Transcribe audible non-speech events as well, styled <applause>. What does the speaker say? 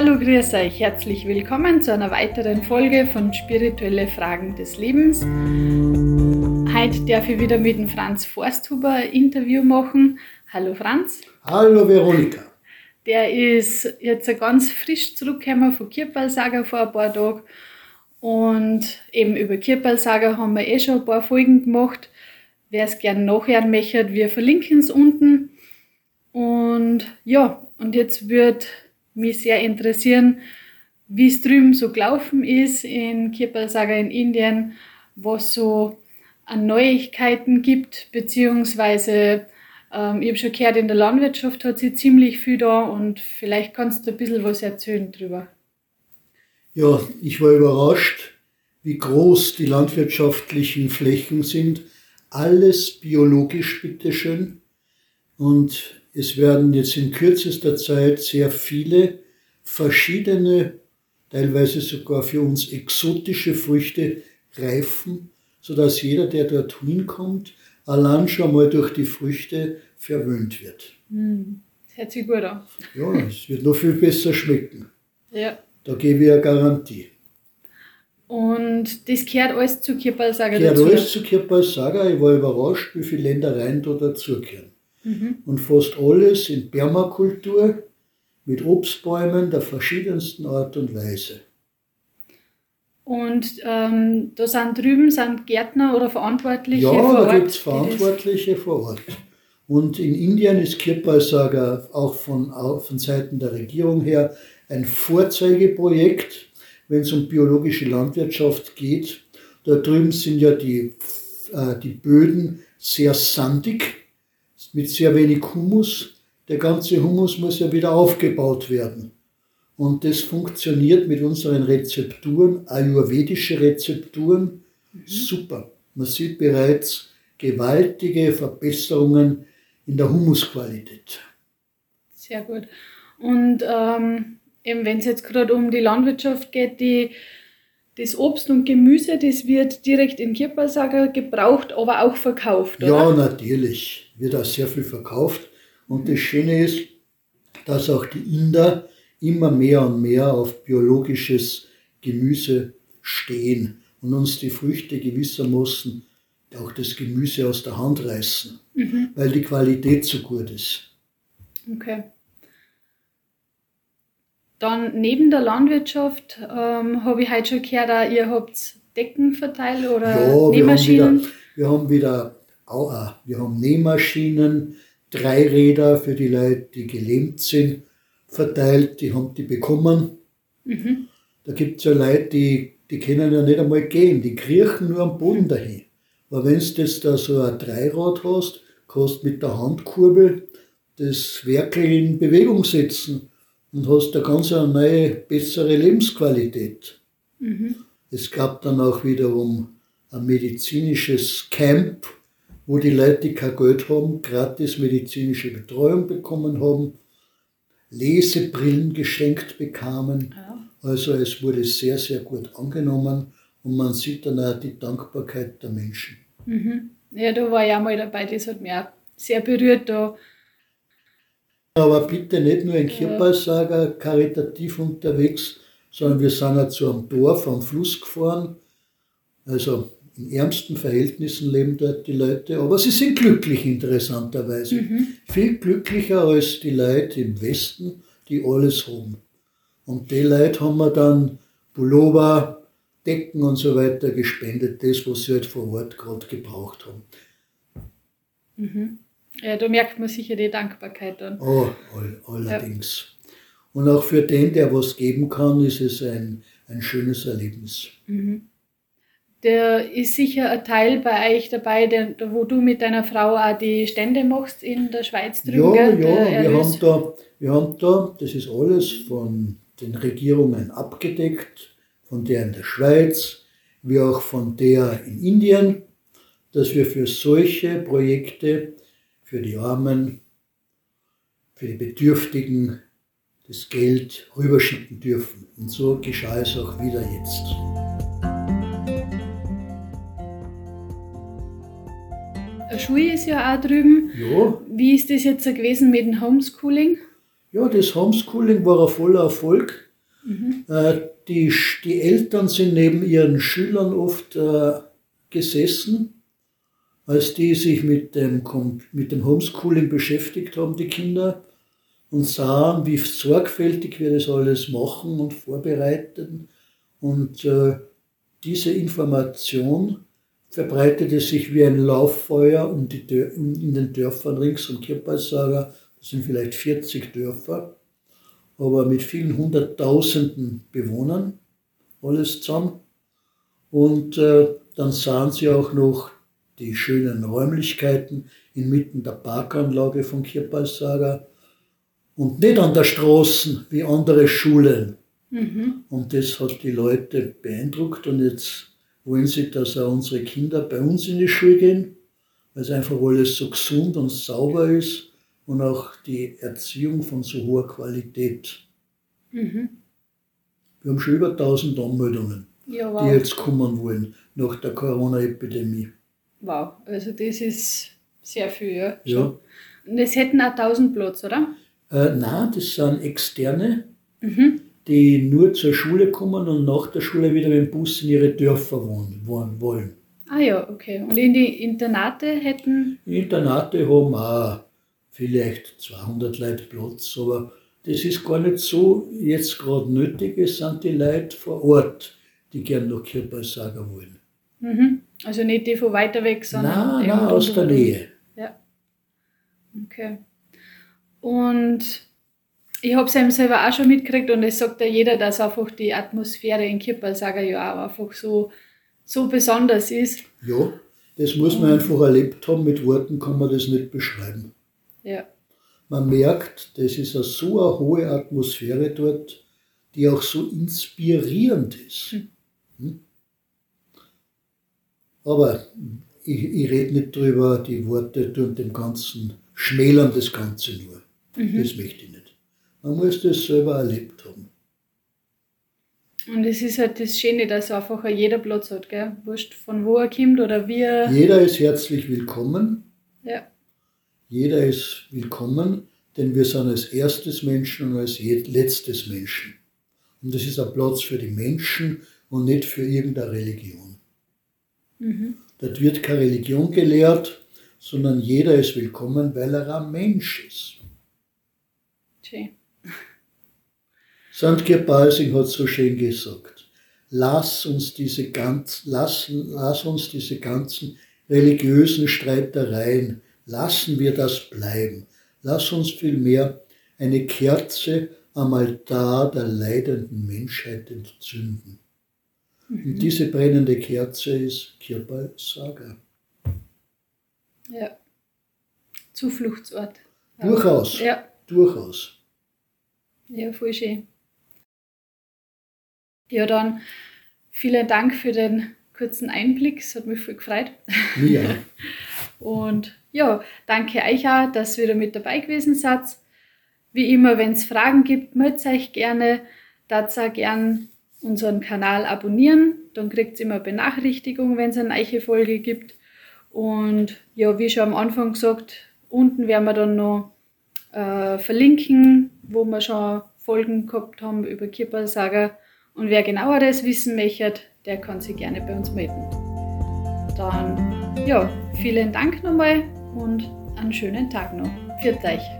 Hallo, grüß euch, herzlich willkommen zu einer weiteren Folge von Spirituelle Fragen des Lebens. Heute darf ich wieder mit dem Franz Forsthuber ein Interview machen. Hallo Franz. Hallo Veronika. Der ist jetzt ganz frisch zurückgekommen von Kirpalsager vor ein paar Tagen. Und eben über Kirpalsager haben wir eh schon ein paar Folgen gemacht. Wer es gerne nachhören möchte, wir verlinken es unten. Und ja, und jetzt wird mich sehr interessieren, wie es drüben so gelaufen ist in Kirpalsaga in Indien, was so an Neuigkeiten gibt, beziehungsweise ähm, ich habe schon gehört, in der Landwirtschaft hat sie ziemlich viel da und vielleicht kannst du ein bisschen was erzählen drüber. Ja, ich war überrascht, wie groß die landwirtschaftlichen Flächen sind. Alles biologisch, bitteschön. Und es werden jetzt in kürzester Zeit sehr viele verschiedene, teilweise sogar für uns exotische Früchte reifen, sodass jeder, der dort hinkommt, allein schon mal durch die Früchte verwöhnt wird. Mm, das hört sich gut an. Ja, es wird noch viel besser schmecken. Ja. Da gebe ich eine Garantie. Und das gehört alles zu Kirpalsager dazu? Gehört alles zu Kirpalsager. Ich war überrascht, wie viele Ländereien da dazugehören. Mhm. Und fast alles in Permakultur mit Obstbäumen der verschiedensten Art und Weise. Und ähm, da sind drüben sind Gärtner oder Verantwortliche ja, vor Ort? Ja, da gibt es Verantwortliche vor Ort. Und in Indien ist Kirpalsager auch von, auch von Seiten der Regierung her ein Vorzeigeprojekt, wenn es um biologische Landwirtschaft geht. Da drüben sind ja die, äh, die Böden sehr sandig mit sehr wenig Humus. Der ganze Humus muss ja wieder aufgebaut werden. Und das funktioniert mit unseren Rezepturen, ayurvedische Rezepturen, mhm. super. Man sieht bereits gewaltige Verbesserungen in der Humusqualität. Sehr gut. Und ähm, eben wenn es jetzt gerade um die Landwirtschaft geht, die das Obst und Gemüse, das wird direkt in Kirpasager gebraucht, aber auch verkauft, oder? Ja, natürlich. Wird auch sehr viel verkauft. Und das Schöne ist, dass auch die Inder immer mehr und mehr auf biologisches Gemüse stehen und uns die Früchte gewissermaßen auch das Gemüse aus der Hand reißen, mhm. weil die Qualität so gut ist. Okay. Dann neben der Landwirtschaft ähm, habe ich heute schon gehört, ihr habt Decken verteilt oder ja, Nähmaschinen. Wir haben wieder, wir haben wieder wir haben Nähmaschinen, Dreiräder für die Leute, die gelähmt sind, verteilt, die haben die bekommen. Mhm. Da gibt es ja Leute, die, die können ja nicht einmal gehen, die kriechen nur am Boden dahin. Aber wenn du jetzt da so ein Dreirad hast, kannst mit der Handkurbel das Werkel in Bewegung setzen und hast eine ganz neue, bessere Lebensqualität. Mhm. Es gab dann auch wiederum ein medizinisches Camp, wo die Leute, die kein Geld haben, gratis medizinische Betreuung bekommen haben, Lesebrillen geschenkt bekamen. Ja. Also es wurde sehr, sehr gut angenommen und man sieht dann auch die Dankbarkeit der Menschen. Mhm. Ja, da war ich auch mal dabei, das hat mich auch sehr berührt. Da aber bitte nicht nur in Kirpalsager karitativ unterwegs, sondern wir sind auch zu einem Dorf am Fluss gefahren. Also in ärmsten Verhältnissen leben dort die Leute, aber sie sind glücklich interessanterweise. Mhm. Viel glücklicher als die Leute im Westen, die alles haben. Und die Leute haben wir dann Pullover, Decken und so weiter gespendet, das, was sie halt vor Ort gerade gebraucht haben. Mhm. Ja, da merkt man sicher die Dankbarkeit dann. Oh, all, allerdings. Ja. Und auch für den, der was geben kann, ist es ein, ein schönes Erlebnis. Mhm. Der ist sicher ein Teil bei euch dabei, der, wo du mit deiner Frau auch die Stände machst in der Schweiz drüben. Ja, gell? ja, wir haben, da, wir haben da, das ist alles von den Regierungen abgedeckt, von der in der Schweiz, wie auch von der in Indien, dass wir für solche Projekte für die Armen, für die Bedürftigen das Geld rüberschicken dürfen. Und so geschah es auch wieder jetzt. Eine Schule ist ja auch drüben. Ja. Wie ist das jetzt gewesen mit dem Homeschooling? Ja, das Homeschooling war ein voller Erfolg. Mhm. Äh, die, die Eltern sind neben ihren Schülern oft äh, gesessen, als die sich mit dem, mit dem Homeschooling beschäftigt haben, die Kinder, und sahen, wie sorgfältig wir das alles machen und vorbereiten. Und äh, diese Information verbreitete sich wie ein Lauffeuer um die, in den Dörfern rings um Kirpalsaga. Das sind vielleicht 40 Dörfer, aber mit vielen hunderttausenden Bewohnern, alles zusammen. Und äh, dann sahen sie auch noch die schönen Räumlichkeiten inmitten der Parkanlage von Kirpalsaga und nicht an der Straße wie andere Schulen. Mhm. Und das hat die Leute beeindruckt und jetzt wollen sie, dass auch unsere Kinder bei uns in die Schule gehen, weil es einfach alles so gesund und sauber ist und auch die Erziehung von so hoher Qualität. Mhm. Wir haben schon über 1000 Anmeldungen, ja, wow. die jetzt kommen wollen nach der Corona-Epidemie. Wow, also das ist sehr viel, ja. ja. Und es hätten auch 1000 Platz, oder? Äh, nein, das sind Externe, mhm. die nur zur Schule kommen und nach der Schule wieder mit dem Bus in ihre Dörfer wohnen, wohnen wollen. Ah ja, okay. Und in die Internate hätten? Internate haben auch vielleicht 200 Leute Platz, aber das ist gar nicht so jetzt gerade nötig. Es sind die Leute vor Ort, die gern nach Kirpalsager wollen. Mhm. Also nicht die von weiter weg, sondern nein, nein, aus der Nähe. Ja. Okay. Und ich habe es eben selber auch schon mitgekriegt und es sagt ja jeder, dass einfach die Atmosphäre in Kirpalsager ja auch einfach so, so besonders ist. Ja, das muss man einfach erlebt haben. Mit Worten kann man das nicht beschreiben. Ja. Man merkt, das ist eine so eine hohe Atmosphäre dort, die auch so inspirierend ist. Hm. Aber ich, ich rede nicht drüber, die Worte tun dem Ganzen, schmälern das Ganze nur. Mhm. Das möchte ich nicht. Man muss das selber erlebt haben. Und es ist halt das Schöne, dass einfach jeder Platz hat, gell? Wurscht von wo er kommt oder wie er. Jeder ist herzlich willkommen. Ja. Jeder ist willkommen, denn wir sind als erstes Menschen und als letztes Menschen. Und das ist ein Platz für die Menschen und nicht für irgendeine Religion. Mhm. Dort wird keine Religion gelehrt, sondern jeder ist willkommen, weil er ein Mensch ist. Schön. St. Gebalsing hat so schön gesagt, lass uns diese, ganz, lass, lass uns diese ganzen religiösen Streitereien, lassen wir das bleiben. Lass uns vielmehr eine Kerze am Altar der leidenden Menschheit entzünden. Mhm. Und diese brennende Kerze ist Kirbal Saga. Ja. Zufluchtsort. Durchaus. Ja. Durchaus. Ja, voll schön. Ja, dann vielen Dank für den kurzen Einblick. Es hat mich voll gefreut. Ja. <laughs> Und ja, danke euch auch, dass ihr wieder mit dabei gewesen seid. Wie immer, wenn es Fragen gibt, meldet euch gerne. Dazu auch gern unseren Kanal abonnieren. Dann kriegt ihr immer Benachrichtigung, wenn es eine neue Folge gibt. Und ja, wie schon am Anfang gesagt, unten werden wir dann noch äh, verlinken, wo wir schon Folgen gehabt haben über Kippersager. Und wer genaueres wissen möchte, der kann sich gerne bei uns melden. Dann, ja, vielen Dank nochmal und einen schönen Tag noch. Für euch.